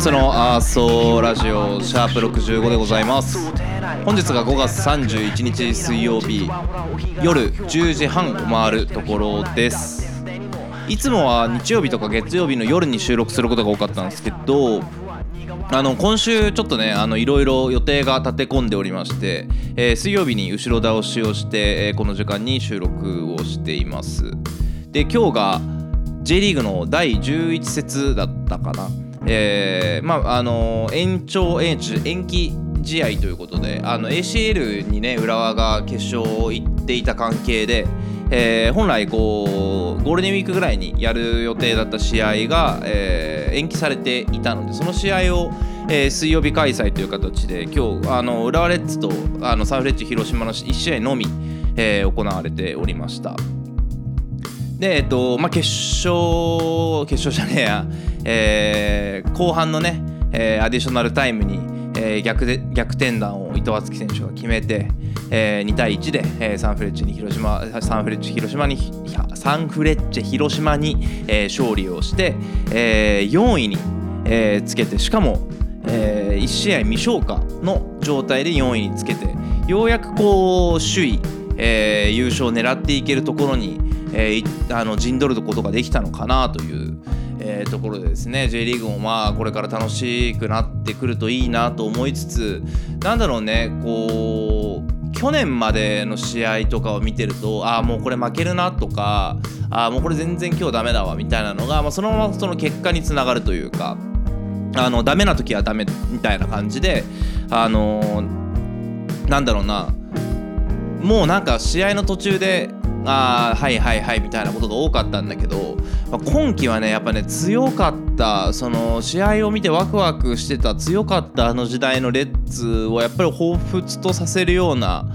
して赤星のアーソーラジオシャープ65でございます。本日が5月31日水曜日夜10時半を回るところです。いつもは日曜日とか月曜日の夜に収録することが多かったんですけどあの今週ちょっとねあのいろいろ予定が立て込んでおりまして、えー水曜日に後ろ倒しをして、えーこの時間に収録をしています。で今日が J リーグの第11節だったかな。えーまああの延長延長延期試合ということであの ACL にね浦和が決勝行っていた関係で、えー本来こうゴールデンウィークぐらいにやる予定だった試合が、えー延期されていたのでその試合を、えー水曜日開催という形で今日あの浦和レッズとあのサンフレッチェ広島の1試合のみ、え行われておりました。で、えっと、まあ、決勝、決勝じゃねえや、えー後半のね、えーアディショナルタイムに、えー逆で逆転弾を伊藤敦樹選手が決めて、えー2対1で、えーサンフレッチェに広島、サンフレッチェ広島に、サンフレッチェ広島に、えー勝利をして、えー4位に、えーつけて、しかも、え1試合未消化の状態で4位につけて、ようやくこう、首位、えー優勝を狙っていけるところに、えーあの陣取ることができたのかなという、えーところでですね。J リーグもまあこれから楽しくなってくるといいなと思いつつなんだろうね。こう去年までの試合とかを見てるとああもうこれ負けるなとかああもうこれ全然今日ダメだわみたいなのが、まあ、そのままその結果につながるというかあのダメな時はダメみたいな感じであのなんだろうな。もうなんか試合の途中であーはいはいはいみたいなことが多かったんだけど、まあ今季はねやっぱね強かったその試合を見てワクワクしてた強かったあの時代のレッズをやっぱり彷彿とさせるような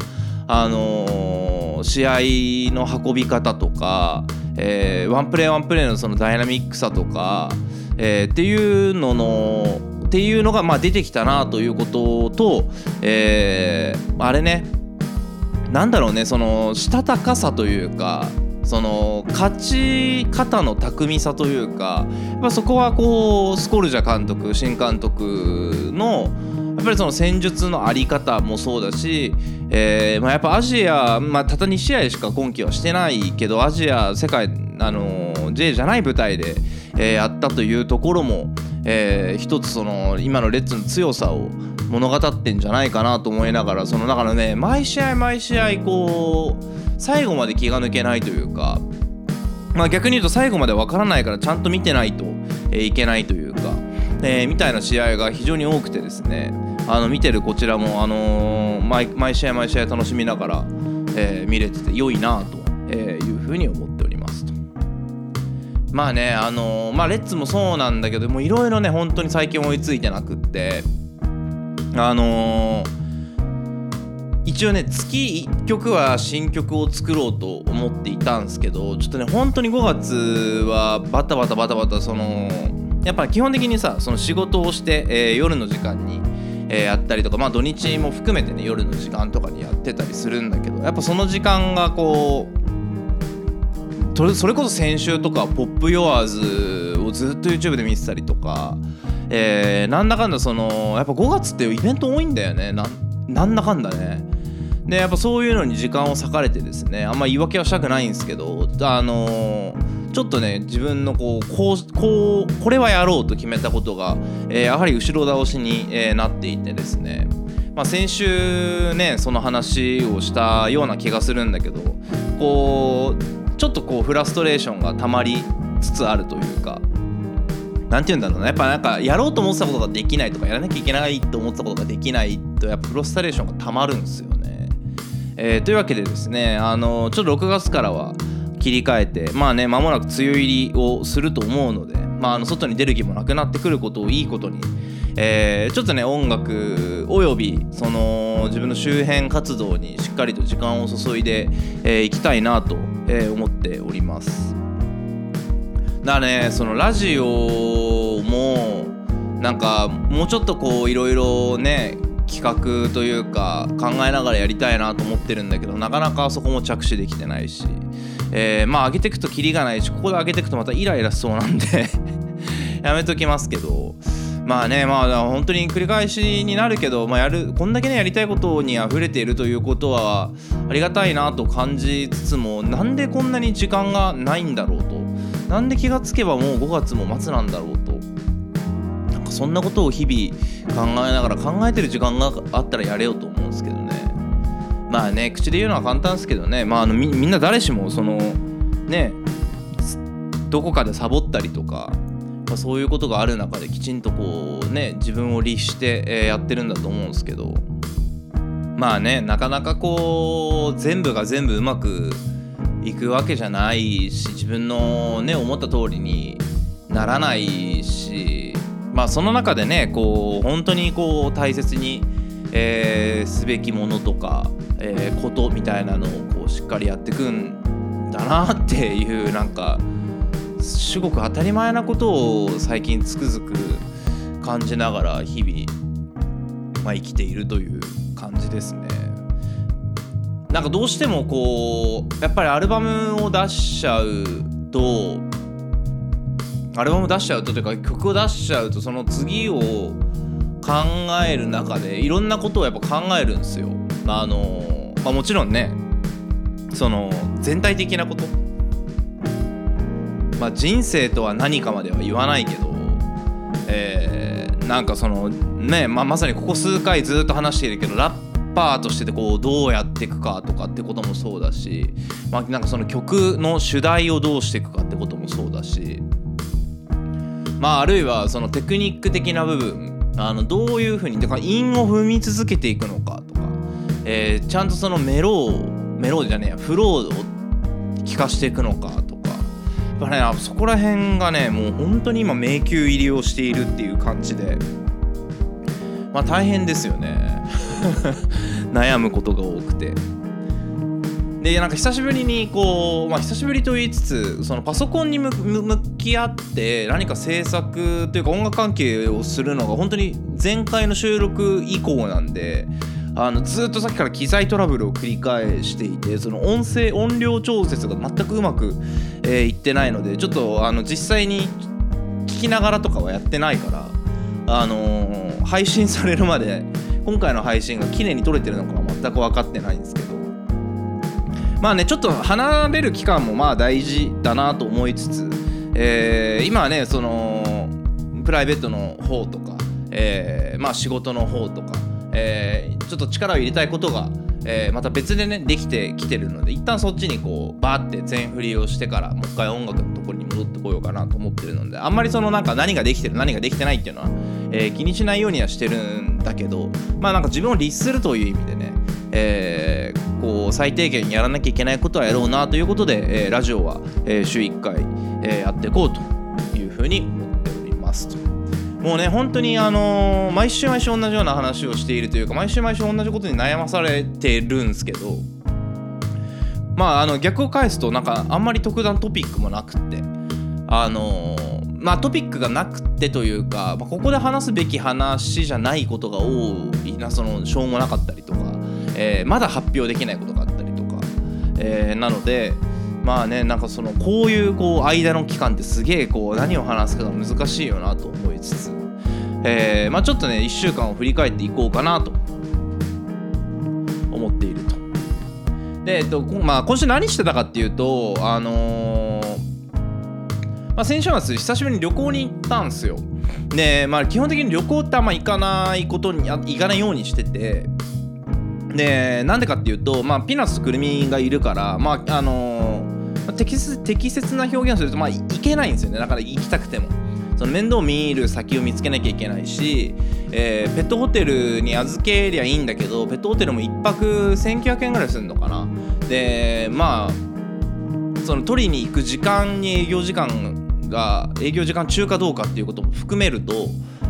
あのー試合の運び方とか、えーワンプレーワンプレーのそのダイナミックさとか、えーっていうののっていうのがまあ出てきたなということと、えーあれねなんだろうねそのしたたかさというかその勝ち方の巧みさというかやっぱそこはこうスコルジャ監督新監督のやっぱりその戦術のあり方もそうだし、えーまあ、やっぱアジア、まあ、たった2試合しか今季はしてないけどアジア世界、あの J じゃない舞台で、えーやったというところも、えー一つその今のレッズの強さを物語ってんじゃないかなと思いながらそのだからね毎試合毎試合こう最後まで気が抜けないというか、まあ、逆に言うと最後までわからないからちゃんと見てないと、えーいけないというか、えーみたいな試合が非常に多くてですねあの見てるこちらも、あのー毎毎試合毎試合楽しみながら、えー見れてて良いなというふうに思って。まあねあのーまあレッツもそうなんだけどもいろいろね本当に最近追いついてなくって。あのー一応ね月1曲は新曲を作ろうと思っていたんですけどちょっとね本当に5月はバタバタバタバタそのやっぱ基本的にさその仕事をして、えー夜の時間に、えーやったりとかまあ土日も含めてね夜の時間とかにやってたりするんだけどやっぱその時間がこうそれこそ先週とか「ポップヨアーズをずっと YouTube で見てたりとか、えーなんだかんだそのやっぱ5月ってイベント多いんだよね。なんだかんだね。でやっぱそういうのに時間を割かれてですねあんま言い訳はしたくないんですけどあのーちょっとね自分のこうこうこうこれはやろうと決めたことが、えーやはり後ろ倒しに、えーなっていてですね。まあ、先週ねその話をしたような気がするんだけどこうちょっとこうフラストレーションがたまりつつあるというかなんて言うんだろうねやっぱなんかやろうと思ってたことができないとかやらなきゃいけないと思ってたことができないとやっぱフラストレーションがたまるんですよね。えーというわけでですねあのちょっと6月からは切り替えてまあね間もなく梅雨入りをすると思うので、まあ、あの外に出る気もなくなってくることをいいことに、えーちょっとね音楽およびその自分の周辺活動にしっかりと時間を注いでい、えーきたいなと、え思っております。だからねそのラジオもなんかもうちょっとこういろいろね企画というか考えながらやりたいなと思ってるんだけどなかなかそこも着手できてないし、えーまあ上げてくとキリがないしここで上げてくとまたイライラしそうなんで やめときますけどまあねまあ本当に繰り返しになるけど、まあ、やるこんだけねやりたいことに溢れているということはありがたいなと感じつつもなんでこんなに時間がないんだろうと。なんで気がつけばもう5月も末なんだろうと。なんかそんなことを日々考えながら考えてる時間があったらやれよと思うんですけどね。まあね口で言うのは簡単ですけどね。まああのみみんな誰しもそのねどこかでサボったりとか、ま、そういうことがある中できちんとこうね自分を律して、やってるんだと思うんですけど。まあねなかなかこう全部が全部うまくいくわけじゃないし自分のね思った通りにならないし。まあその中でねこう本当にこう大切に、えーすべきものとか、えーことみたいなのをこうしっかりやってくんだなっていうなんかすごく当たり前なことを最近つくづく感じながら日々、まあ、生きているという感じですね。なんかどうしてもこうやっぱりアルバムを出しちゃうとアルバム出しちゃうとというか曲を出しちゃうとその次を考える中でいろんなことをやっぱ考えるんですよ。あのまあ、もちろんねその全体的なことまあ、人生とは何かまでは言わないけど、えーなんかそのね、まあ、まさにここ数回ずっと話しているけどラッパーとしてこうどうやっていくかとかってこともそうだし、まあ、なんかその曲の主題をどうしていくかってこともそうだし、まあ、あるいはそのテクニック的な部分あのどういうふうにだから韻を踏み続けていくのかとか、えーちゃんとそのメロをメロじゃねえやフローを聞かしていくのかとかやっぱねそこら辺がねもう本当に今迷宮入りをしているっていう感じで。まあ大変ですよね。悩むことが多くて。でなんか久しぶりにこうまあ久しぶりと言いつつそのパソコンに向き合って何か制作というか音楽関係をするのが本当に前回の収録以降なんであのずっとさっきから機材トラブルを繰り返していてその音声音量調節が全くうまく、えーいってないのでちょっとあの実際に聞きながらとかはやってないからあのー配信されるまで今回の配信が綺麗に撮れてるのかは全く分かってないんですけど。まあねちょっと離れる期間もまあ大事だなと思いつつ、えー今はねそのプライベートの方とか、えーまあ仕事の方とか、えーちょっと力を入れたいことが、えーまた別でねできてきてるので一旦そっちにこうバーって全振りをしてからもう一回音楽のところに戻ってこようかなと思ってるのであんまりそのなんか何ができてる何ができてないっていうのは、えー気にしないようにはしてるんだけどまあなんか自分を律するという意味でね、えーこう最低限やらなきゃいけないことはやろうなということで、えーラジオは、えー週1回、えーやっていこうというふうに思っておりますと。もうね本当にあのー毎週毎週同じような話をしているというか毎週毎週同じことに悩まされてるんですけどまああの逆を返すとなんかあんまり特段トピックもなくってあのーまあトピックがなくってというか、まあここで話すべき話じゃないことが多いなそのしょうもなかったりとか、えーまだ発表できないことがあったりとか、えなのでまあねなんかそのこういうこう間の期間ってすげえこう何を話すかが難しいよなと思いつつ、えーまあちょっとね1週間を振り返っていこうかなと思っていると。で、えっとまあ、今週何してたかっていうとあのーまあ、先週末久しぶりに旅行に行ったんですよ。で、まあ、基本的に旅行ってあんま行かないことに行かないようにしててでなんでかっていうと、まあ、ピーナッツとクルミがいるから、まああのーまあ適切な表現をすると、まあ、い行けないんですよね。だから行きたくても。その面倒見る先を見つけなきゃいけないし、えーペットホテルに預けりゃいいんだけどペットホテルも1泊1900円ぐらいするのかな。でまあその取りに行く時間に営業時間が営業時間中かどうかっていうことも含めると、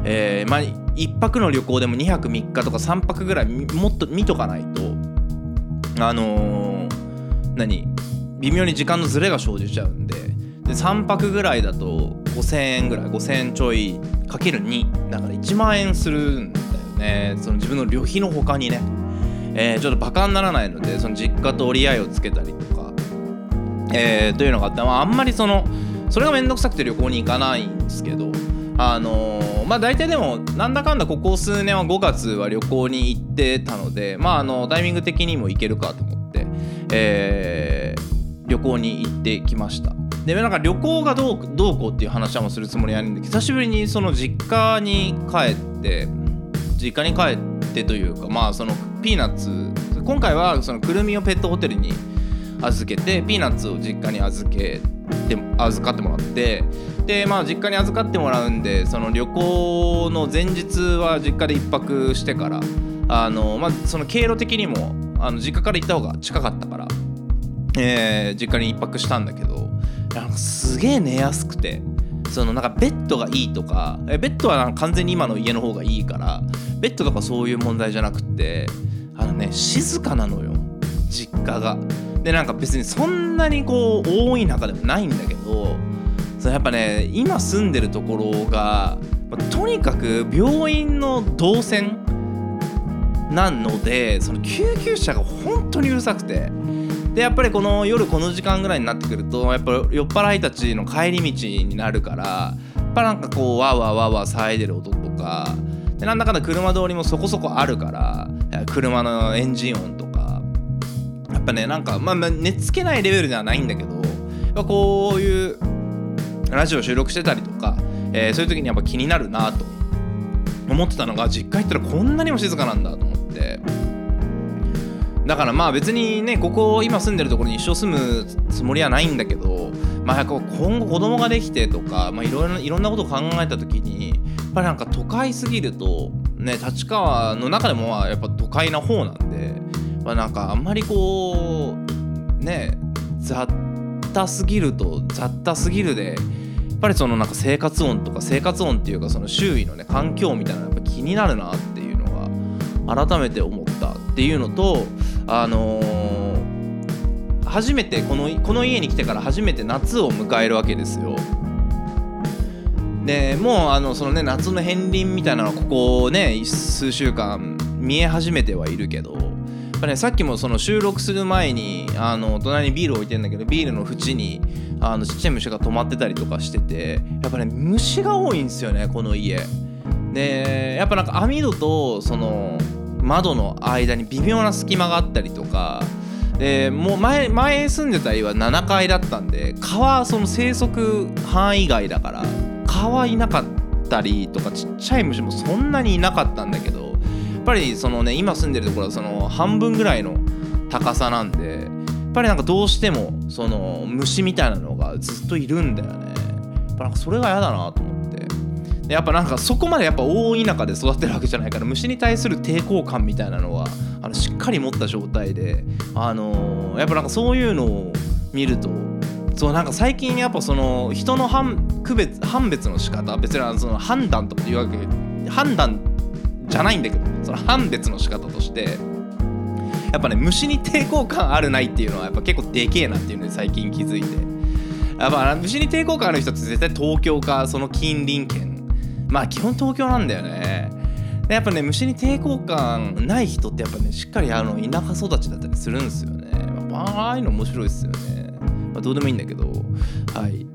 えーまあ1泊の旅行でも2泊3日とか3泊ぐらいもっと見とかないとあのー何？微妙に時間のズレが生じちゃうんでで3泊ぐらいだと5000円ぐらい5000円ちょいかける2だから1万円するんだよね。その自分の旅費の他にね、えーちょっとバカにならないのでその実家と折り合いをつけたりとか、えーというのがあって、まあ、あんまりそのそれが面倒くさくて旅行に行かないんですけどあのーまあ大体でもなんだかんだここ数年は5月は旅行に行ってたのでまああのタイミング的にも行けるかと思って、えー旅行に行ってきました。でなんか旅行がどうどうこうっていう話はもうするつもりはないんだけど久しぶりにその実家に帰って実家に帰ってというかまあそのピーナッツ今回はそのくるみをペットホテルに預けてピーナッツを実家に預けて預かってもらってでまあ実家に預かってもらうんでその旅行の前日は実家で一泊してからあのまあその経路的にもあの実家から行った方が近かったから、えー実家に一泊したんだけどなんかすげえ寝やすくてそのなんかベッドがいいとかベッドは完全に今の家の方がいいからベッドとかそういう問題じゃなくてあのね静かなのよ実家が。でなんか別にそんなにこう多い中でもないんだけどそのやっぱね今住んでるところがまとにかく病院の動線なのでその救急車が本当にうるさくてでやっぱりこの夜この時間ぐらいになってくるとやっぱ酔っ払いたちの帰り道になるからやっぱなんかこうわわわわー騒いでる音とかでなんだかんだ車通りもそこそこあるから車のエンジン音とかやっぱねなんかまあまあ寝つけないレベルではないんだけどやっこういうラジオ収録してたりとか、えーそういう時にやっぱ気になるなと思ってたのが実家行ったらこんなにも静かなんだと思って。だからまあ別にねここ今住んでるところに一生住むつもりはないんだけどまあ今後子供ができてとかまあいろいろいろんなことを考えた時にやっぱりなんか都会すぎるとね立川の中でもやっぱ都会な方なんでまあなんかあんまりこうね雑多すぎると雑多すぎるでやっぱりそのなんか生活音とか生活音っていうかその周囲のね環境みたいなのやっぱ気になるなっていうのが改めて思ったっていうのとあのー初めてこのこの家に来てから初めて夏を迎えるわけですよ。でもうあのそのね夏の片鱗みたいなのはここね数週間見え始めてはいるけどやっぱねさっきもその収録する前にあの隣にビール置いてんだけどビールの縁にあのちっちゃい虫が止まってたりとかしててやっぱね虫が多いんですよねこの家。でやっぱなんか網戸とその窓の間に微妙な隙間があったりとかでもう前前住んでた家は7階だったんで蚊はその生息範囲外だから蚊はいなかったりとかちっちゃい虫もそんなにいなかったんだけどやっぱりそのね今住んでるところはその半分ぐらいの高さなんでやっぱりなんかどうしてもその虫みたいなのがずっといるんだよね。やっぱなんかそれが嫌だなと思って。やっぱなんかそこまでやっぱ大田舎で育ってるわけじゃないから虫に対する抵抗感みたいなのはあのしっかり持った状態であのーやっぱなんかそういうのを見るとそうなんか最近やっぱその人の判区別判別の仕方別にその判断とかいうわけ判断じゃないんだけどその判別の仕方としてやっぱね虫に抵抗感あるないっていうのはやっぱ結構でけえなっていうのに最近気づいてやっぱ虫に抵抗感ある人って絶対東京かその近隣県まあ基本東京なんだよね。でやっぱね虫に抵抗感ない人ってやっぱねしっかりあの田舎育ちだったりするんですよね、まあ、ああいうの面白いですよね、まあ、どうでもいいんだけど。はい。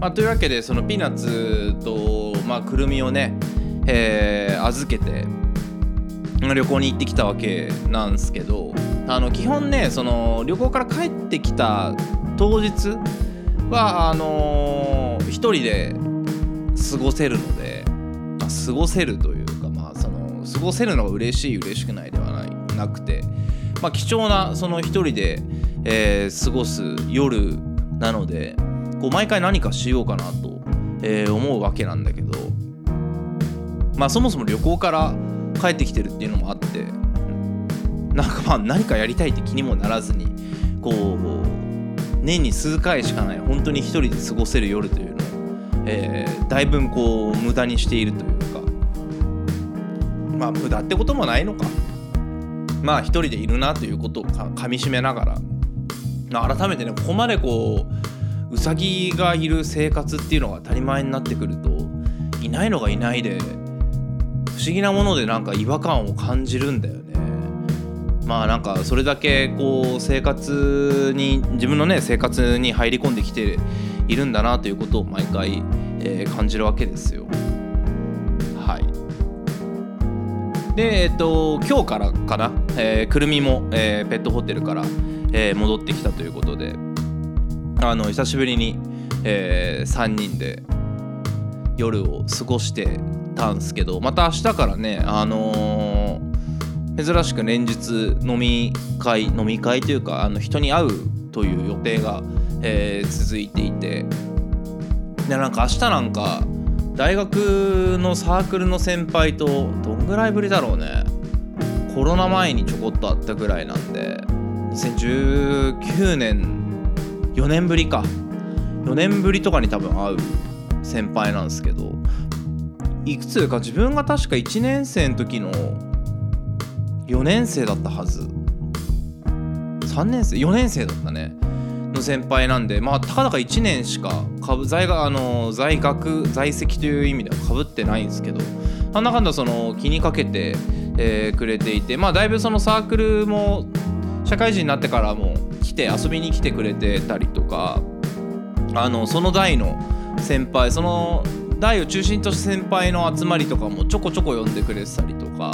まあ、というわけでそのピーナッツと、まあ、くるみをね、えー預けて旅行に行ってきたわけなんですけどあの基本ねその旅行から帰ってきた当日はあのー一人で過ごせるので、まあ過ごせるというかまあその過ごせるのが嬉しい嬉しくないではないなくて、まあ、貴重なその一人で、えー過ごす夜なのでこう毎回何かしようかなと、えー思うわけなんだけどまあそもそも旅行から帰ってきてるっていうのもあってなんかまあ何かやりたいって気にもならずにこう年に数回しかない本当に一人で過ごせる夜という、えーだいぶこう無駄にしているというか。まあ無駄ってこともないのか。まあ一人でいるなということをかかみしめながら。まあ改めてねここまでこううさぎがいる生活っていうのが当たり前になってくるといないのがいないで不思議なものでなんか違和感を感じるんだよね。まあなんかそれだけこう生活に自分のね生活に入り込んできているんだなということを毎回、えー感じるわけですよ。はい。でえっと今日からかな、えーくるみも、えーペットホテルから、えー戻ってきたということであの久しぶりに、え3人で夜を過ごしてたんすけどまた明日からねあのー珍しく連日飲み会飲み会というかあの人に会うという予定が、えー続いていて。でなんか明日なんか大学のサークルの先輩とどんぐらいぶりだろうね。コロナ前にちょこっと会ったぐらいなんで。2019年4年ぶりか。4年ぶりとかに多分会う。先輩なんですけど。いくつか自分が確か1年生の時の4年生だったはず。3年生4年生だったね。先輩なんでまあたかだか1年しか株在があの在学在籍という意味ではかぶってないんですけどなんだかんだその気にかけて、えーくれていてまあだいぶそのサークルも社会人になってからも来て遊びに来てくれてたりとかあのその代の先輩その代を中心とした先輩の集まりとかもちょこちょこ呼んでくれてたりとか、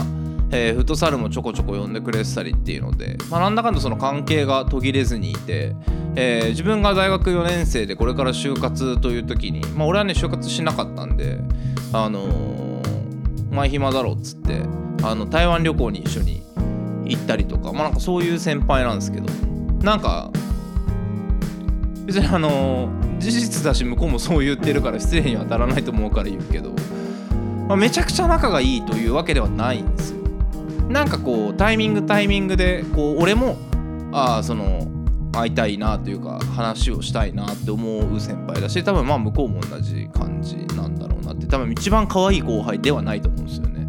えーフットサルもちょこちょこ呼んでくれてたりっていうので、まあ、なんだかんだその関係が途切れずにいて、えー自分が大学4年生でこれから就活という時に、まあ、俺はね就活しなかったんであのー、前暇だろっつってあの台湾旅行に一緒に行ったりとかまあなんかそういう先輩なんですけどなんか別にあの事実だし向こうもそう言ってるから失礼には当たらないと思うから言うけど、まあ、めちゃくちゃ仲がいいというわけではないんですよ。なんかこうタイミングタイミングでこう俺もあその会いたいなというか話をしたいなって思う先輩だし多分まあ向こうも同じ感じなんだろうなって多分一番可愛い後輩ではないと思うんですよね。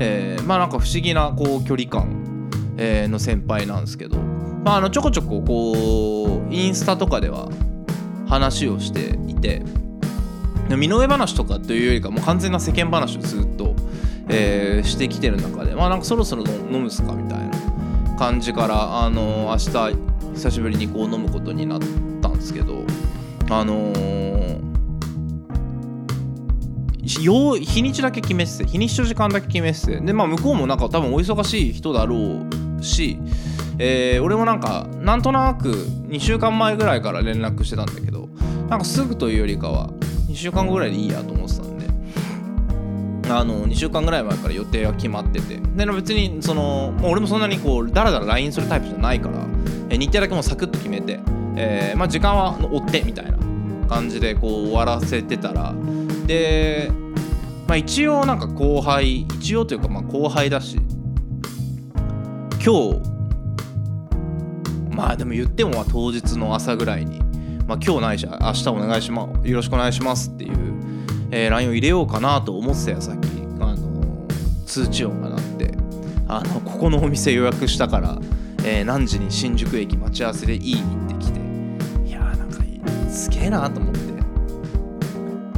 えーまあなんか不思議なこう距離感、えーの先輩なんですけど、まあ、あのちょこちょここうインスタとかでは話をしていて身の上話とかというよりかもう完全な世間話をずっと、えーしてきてる中でまあなんかそろそろ飲むっすかみたいな感じからあの明日久しぶりにこう飲むことになったんですけどあのー日にちだけ決めてて日にちと時間だけ決めててでまあ向こうもなんか多分お忙しい人だろうし、えー俺もなんかなんとなく2週間前ぐらいから連絡してたんだけどなんかすぐというよりかは2週間後ぐらいでいいやと思ってたあの2週間ぐらい前から予定は決まってて。で別にそのも俺もそんなにこうだらだら LINE するタイプじゃないから、日程だけもうサクッと決めて、えーまあ、時間は追ってみたいな感じでこう終わらせてたら。で、まあ、一応なんか後輩一応というかまあ後輩だし今日まあでも言っても当日の朝ぐらいに、まあ、今日ないし明日お願いしますよろしくお願いしますっていう、えー LINE を入れようかなと思ってたよさっき、あのー通知音が鳴って。あのここのお店予約したから、えー何時に新宿駅待ち合わせでいいって来て。いやーなんかすげえなと思って。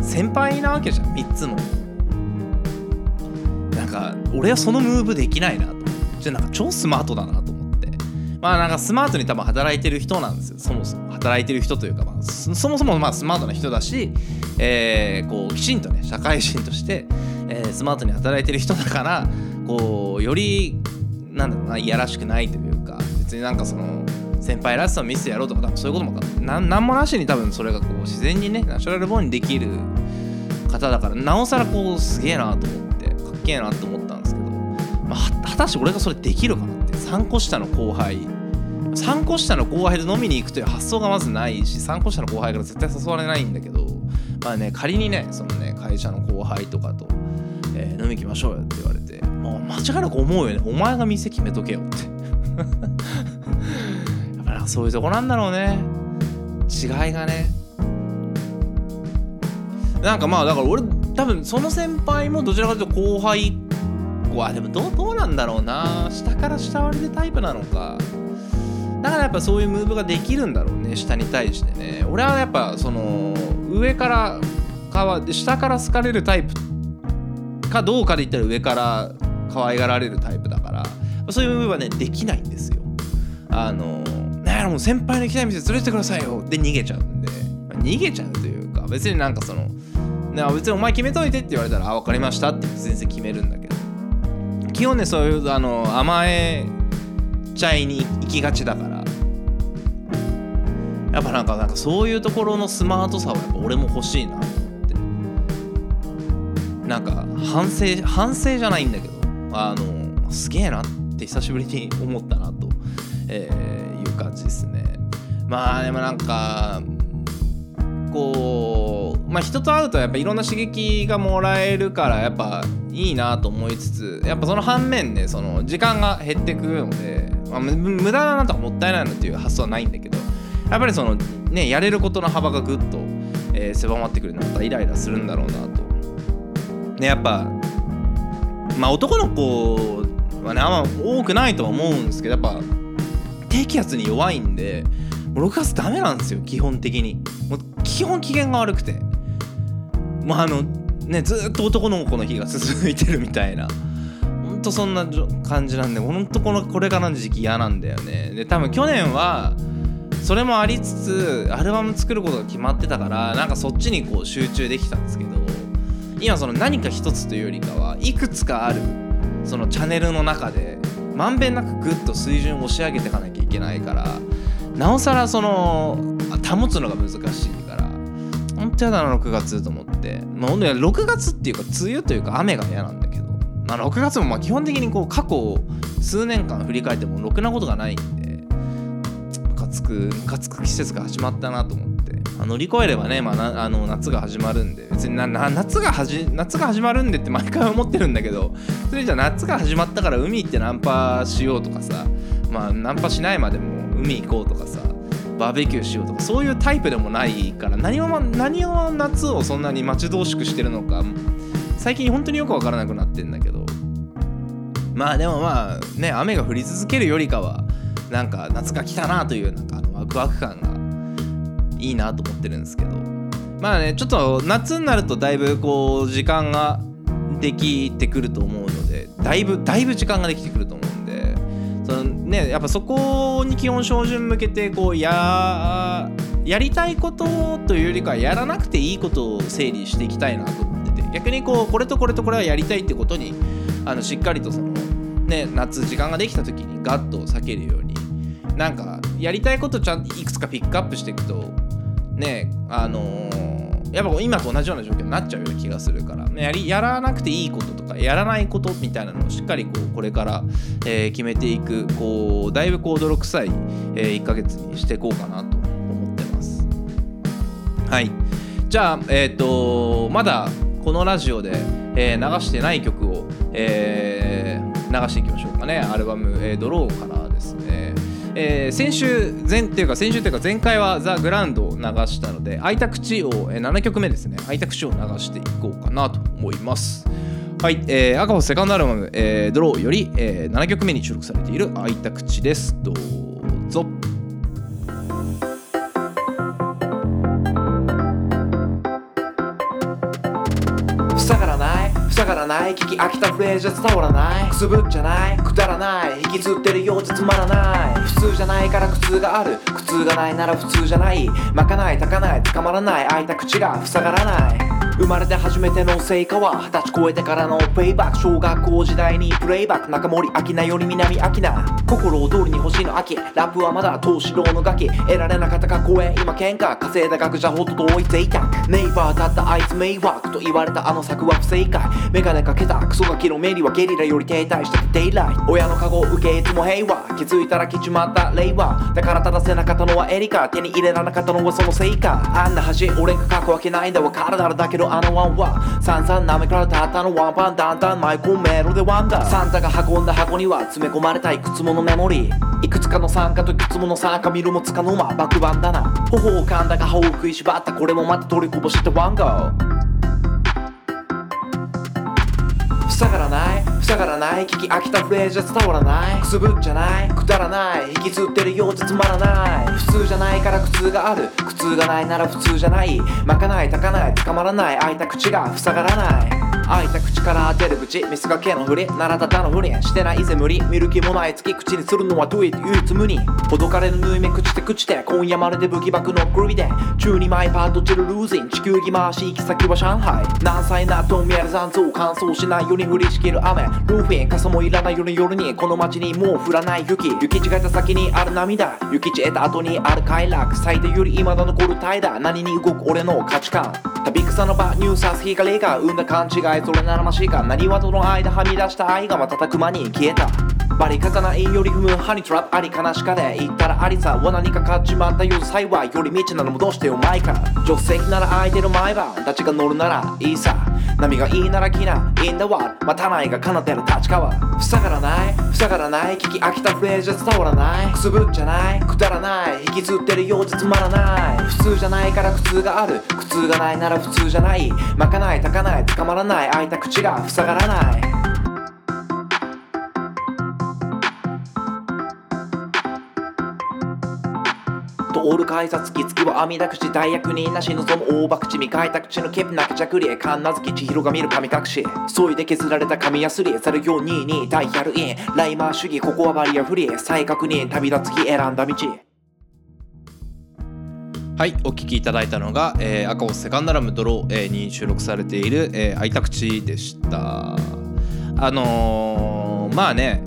先輩なわけじゃん3つも。なんか俺はそのムーブできないなと。じゃなんか超スマートだなと思って。まあなんかスマートに多分働いてる人なんですよ。そもそも。働いてる人というか、まあ、そもそもまあスマートな人だし、えーこうきちんとね社会人として、えースマートに働いてる人だからこうよりなんだろうないやらしくないというか別になんかその先輩らしさを見せてやろうとか多分そういうこともなんなんもなしに多分それがこう自然にねナチュラルボーンにできる方だからなおさらこうすげえなと思ってかっけえなと思ったんですけど、まあ、果たして俺がそれできるかなって3個下の後輩3個下の後輩で飲みに行くという発想がまずないし3個下の後輩から絶対誘われないんだけどまあね仮にねそのね会社の後輩とかと、えー飲み行きましょうよって言われてもう間違いなく思うよね。お前が店決めとけよって。やっぱなんかそういうとこなんだろうね。違いがね。なんかまあだから俺多分その先輩もどちらかというと後輩はでもどうどうなんだろうな。下から下割りでタイプなのか。だからやっぱそういうムーブができるんだろうね下に対してね。俺はやっぱその上からかは下から好かれるタイプかどうかで言ったら上から可愛がられるタイプだから。そういう部分はねできないんですよ。あのなもう先輩の行きたい店連れてってくださいよで逃げちゃうんで。逃げちゃうというか別になんかそのな別にお前決めといてって言われたらあ分かりましたって全然決めるんだけど。基本ねそういうあの甘えちゃいに行きがちだから。やっぱなんかなんかそういうところのスマートさはやっぱ俺も欲しいなと思って。なんか反省反省じゃないんだけどあのすげえなって久しぶりに思ったなと、えーいう感じですね。まあでもなんかこうまあ人と会うとやっぱいろんな刺激がもらえるからやっぱいいなと思いつつやっぱその反面ねその時間が減ってくるので、まあ、無駄だなとかもったいないなっていう発想はないんだけどやっぱりそのねやれることの幅がぐっと、えー狭まってくるのまたイライラするんだろうなと。ねやっぱまあ男の子はねあんま多くないとは思うんですけどやっぱ低気圧に弱いんでもう6月ダメなんですよ基本的に。もう基本機嫌が悪くて。もうあのねずっと男の子の日が続いてるみたいな。ほんとそんな感じなんでほんとこのこれからの時期嫌なんだよね。で多分去年はそれもありつつアルバム作ることが決まってたからなんかそっちにこう集中できたんですけど今その何か一つというよりかはいくつかあるそのチャンネルの中でまんべんなくグッと水準を押し上げていかなきゃいけないからなおさらその保つのが難しいから本当やだな6月と思って。まあ6月っていうか梅雨というか雨が嫌なんだけど、まあ、6月もまあ基本的にこう過去数年間振り返ってもろくなことがないんでつくムカつく季節が始まったなと思って、あ、乗り越えればね、まあ、あの夏が始まるんで。別にな夏がはじ夏が始まるんでって 毎回思ってるんだけど。それじゃ夏が始まったから海行ってナンパしようとかさ。まあナンパしないまでも海行こうとかさ。バーベキューしようとかそういうタイプでもないから何を何を夏をそんなに待ち遠しくしてるのか。最近本当によくわからなくなってんだけど。まあでもまあね雨が降り続けるよりかはなんか夏が来たなというなんかあのワクワク感がいいなと思ってるんですけど。まあねちょっと夏になるとだいぶこう時間ができてくると思うのでだいぶだいぶ時間ができてくると思うんでそのねやっぱそこに基本照準向けてこうややりたいことというよりかはやらなくていいことを整理していきたいなと思ってて逆にこうこれとこれとこれはやりたいってことにあのしっかりとそのね夏時間ができた時にガッと避けるようになんかやりたいことちゃんといくつかピックアップしていくとねあのーやっぱ今と同じような状況になっちゃうような気がするから。ねやりやらなくていいこととかやらないことみたいなのをしっかりこうこれから、えー決めていくこうだいぶこう泥臭い、え1ヶ月にしていこうかなと思ってます。はい。じゃあえっ、とまだこのラジオで、えー流してない曲を、えー流していきましょうかね。アルバム「えードロー」からえー先週前っていうか先週というか前回は「ザ・グランド」を流したので「開いた口を」えー7曲目ですね「開いた口」を流していこうかなと思います。はい、えー、赤穂セカンドアルバム「えードロー」より、えー7曲目に収録されている「開いた口」です。どうぞ。ない。聞き飽きたフレーズじゃ伝わらない。くすぶっちゃない。くだらない。引きずってるようじゃつまらない。普通じゃないから苦痛がある。苦痛がないなら普通じゃない。まかない炊かない捕まらない。開いた口が塞がらない。生まれて初めての成果は二十歳超えてからのペイバック小学校時代にプレイバック中森明菜より南明菜。心を通りに欲しいの秋。ラップはまだ東四郎のガキ。得られなかったか声今喧嘩稼いだ額じゃほど遠い贅沢ネイバーだったあいつ迷惑と言われたあの策は不正解。メガネかけたクソガキの目にはゲリラより停滞してデイライト親のカゴを受けいつも平和気づいたら来ちまった令和だから正せなかったのはエリカ。手に入れられなかったのはそのせいかあんな恥俺が書くわけないんだわ。かるだろだけどあのワンは散々なめからたったのワンパン。だんだんマイコンメロでワンダサンタが運んだ箱には詰め込まれたいくつものメモリー。いくつかの参加といくつもの参加見るもつかの間。爆弾だな。頬を噛んだが歯を食いしばった。これもまた取りこぼしてワンゴー。塞がらない。塞がらない。聞き飽きたフレーズじゃ伝わらない。くすぶっちゃない。くだらない。引きずってるようじゃつまらない。普通じゃないから苦痛がある。苦痛がないなら普通じゃない。まかない炊かない高まらない。開いた口が塞がらない。開いた口から出る口見せかけのふりならただのふりしてないぜ無理。見る気もない月口にするのは Do it 唯一無二ほどかれぬ縫い目口で口で今夜まるで武器爆のグリで中にマイパートチルルーズン地球儀回し行き先は上海何歳なと見える残像乾燥しないように降りしきる雨ルーフィン傘もいらない夜の夜にこの街にもう降らない雪雪違えた先にある涙雪地得た後にある快楽。最低より未だ残る怠惰。何に動く俺の価値観。旅草の場ニューサス光が生んだ勘違いそれならましいか。何はとの間はみ出した愛が瞬く間に消えた。バリかかないより踏むハニートラップあり悲しかで言ったらありさ罠にかかっちまったよ幸いより道なのもどうしてよマイか助手席なら空いてる毎晩たちが乗るならいいさ。波がいいならきな。いいんだわ待たないが奏でる立川塞がらない。塞がらない。聞き飽きたフレーズじゃ伝わらない。くすぶっちゃない。くだらない。引きずってるようじゃつまらない。普通じゃないから苦痛がある。苦痛がないなら普通じゃない。まかないたかない捕まらない。開いた口が塞がらない。通る改札機付きは網だくし大役人なし望む大博打未開拓地のケプなき着離神奈月千尋が見る神隠し。そいで削られた神やすりざるようににダイヤルインライマー主義ここはバリアフリー再確認旅立つ日選んだ道。はいお聴きいただいたのが、えー赤星セカンドラムドロー、えーに収録されている「えー、開いた口」でした。あのーまあね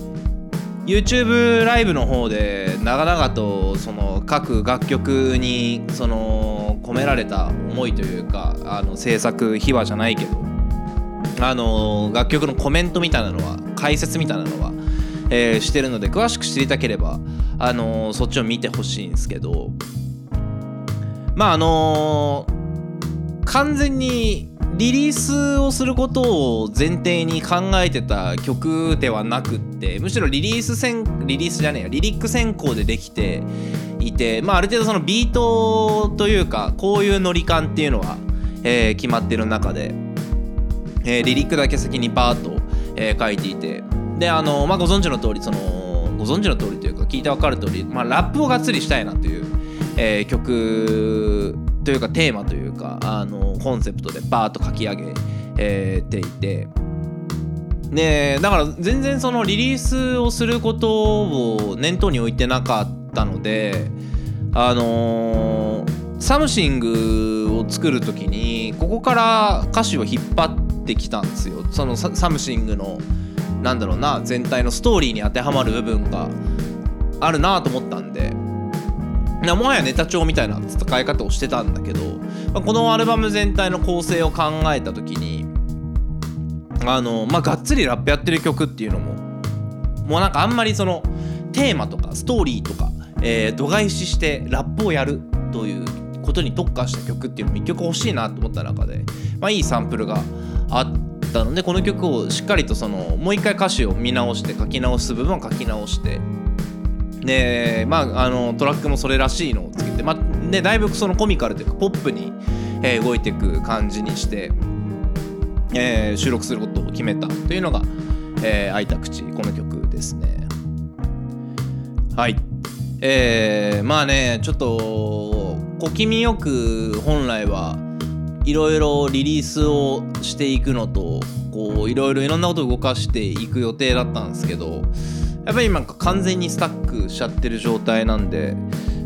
YouTube ライブの方で長々とその各楽曲にその込められた思いというかあの制作秘話じゃないけどあの楽曲のコメントみたいなのは解説みたいなのは、えーしてるので詳しく知りたければあのそっちを見てほしいんですけどまああの完全にリリースをすることを前提に考えてた曲ではなくってむしろリリース先リリースじゃねえやリリック先行でできていて、まあ、ある程度そのビートというかこういうノリ感っていうのは、えー決まってる中で、えーリリックだけ先にバーッと、えー書いていてであの、まあ、ご存知の通りそのご存知の通りというか聞いてわかる通り、まあ、ラップをがっつりしたいなという、えー曲というかテーマというかあのコンセプトでバーッと書き上げ、えーていて。でだから全然そのリリースをすることを念頭に置いてなかったのであのーサムシングを作る時にここから歌詞を引っ張ってきたんですよ。そのササムシングのなんだろうな全体のストーリーに当てはまる部分があるなと思ったんで。なもはやネタ帳みたいな使い方をしてたんだけど、まあこのアルバム全体の構成を考えた時にあのまあがっつりラップやってる曲っていうのももうなんかあんまりそのテーマとかストーリーとか、えー度外視してラップをやるということに特化した曲っていうのも一曲欲しいなと思った中で、まあ、いいサンプルがあったのでこの曲をしっかりとそのもう一回歌詞を見直して書き直す部分を書き直してでまああのトラックもそれらしいのをつけて、まあ、でだいぶそのコミカルというかポップに、えー動いていく感じにして、えー収録することを決めたというのが「えー開いた口」この曲ですね。はい。えーまあねちょっと小気味よく本来はいろいろリリースをしていくのとこういろいろいろんなことを動かしていく予定だったんですけどやっぱり今完全にスタックしちゃってる状態なんで、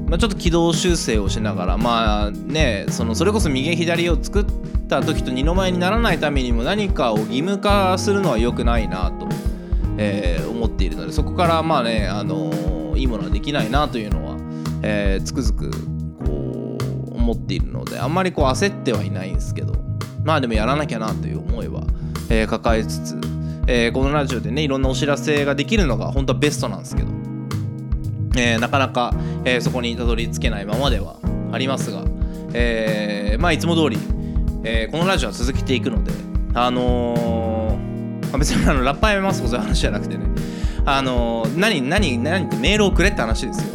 まあ、ちょっと軌道修正をしながらまあねそのそれこそ右左を作った時と二の前にならないためにも何かを義務化するのは良くないなと、えー思っているのでそこからまあね、あのーいいものはできないなというのは、えーつくづくこう思っているのであんまりこう焦ってはいないんですけどまあでもやらなきゃなという思いは、え抱えつつ、えーこのラジオでねいろんなお知らせができるのが本当はベストなんですけど、えーなかなか、えーそこにたどり着けないままではありますが、えーまあいつも通り、えこのラジオは続けていくのであのま別にあのラッパーやめますとそういう話じゃなくてね。あの何何何ってメールをくれって話ですよ。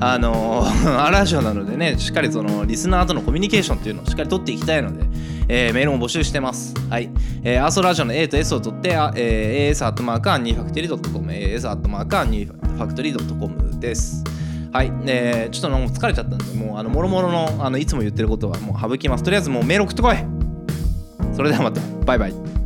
あのー ラジオなのでねしっかりそのリスナーとのコミュニケーションっていうのをしっかり取っていきたいので、えーメールも募集してます。はい。えー、アーソラジオの A と S を取って、あえー、AS アットマークアンニーファクトリー .com、AS アットマークアンニーファクトリー .com です。はい、えー、ちょっともう疲れちゃったんで、もうあの、もろもろの、あの、いつも言ってることはもう省きます。とりあえずもうメール送ってこいそれではまた、バイバイ。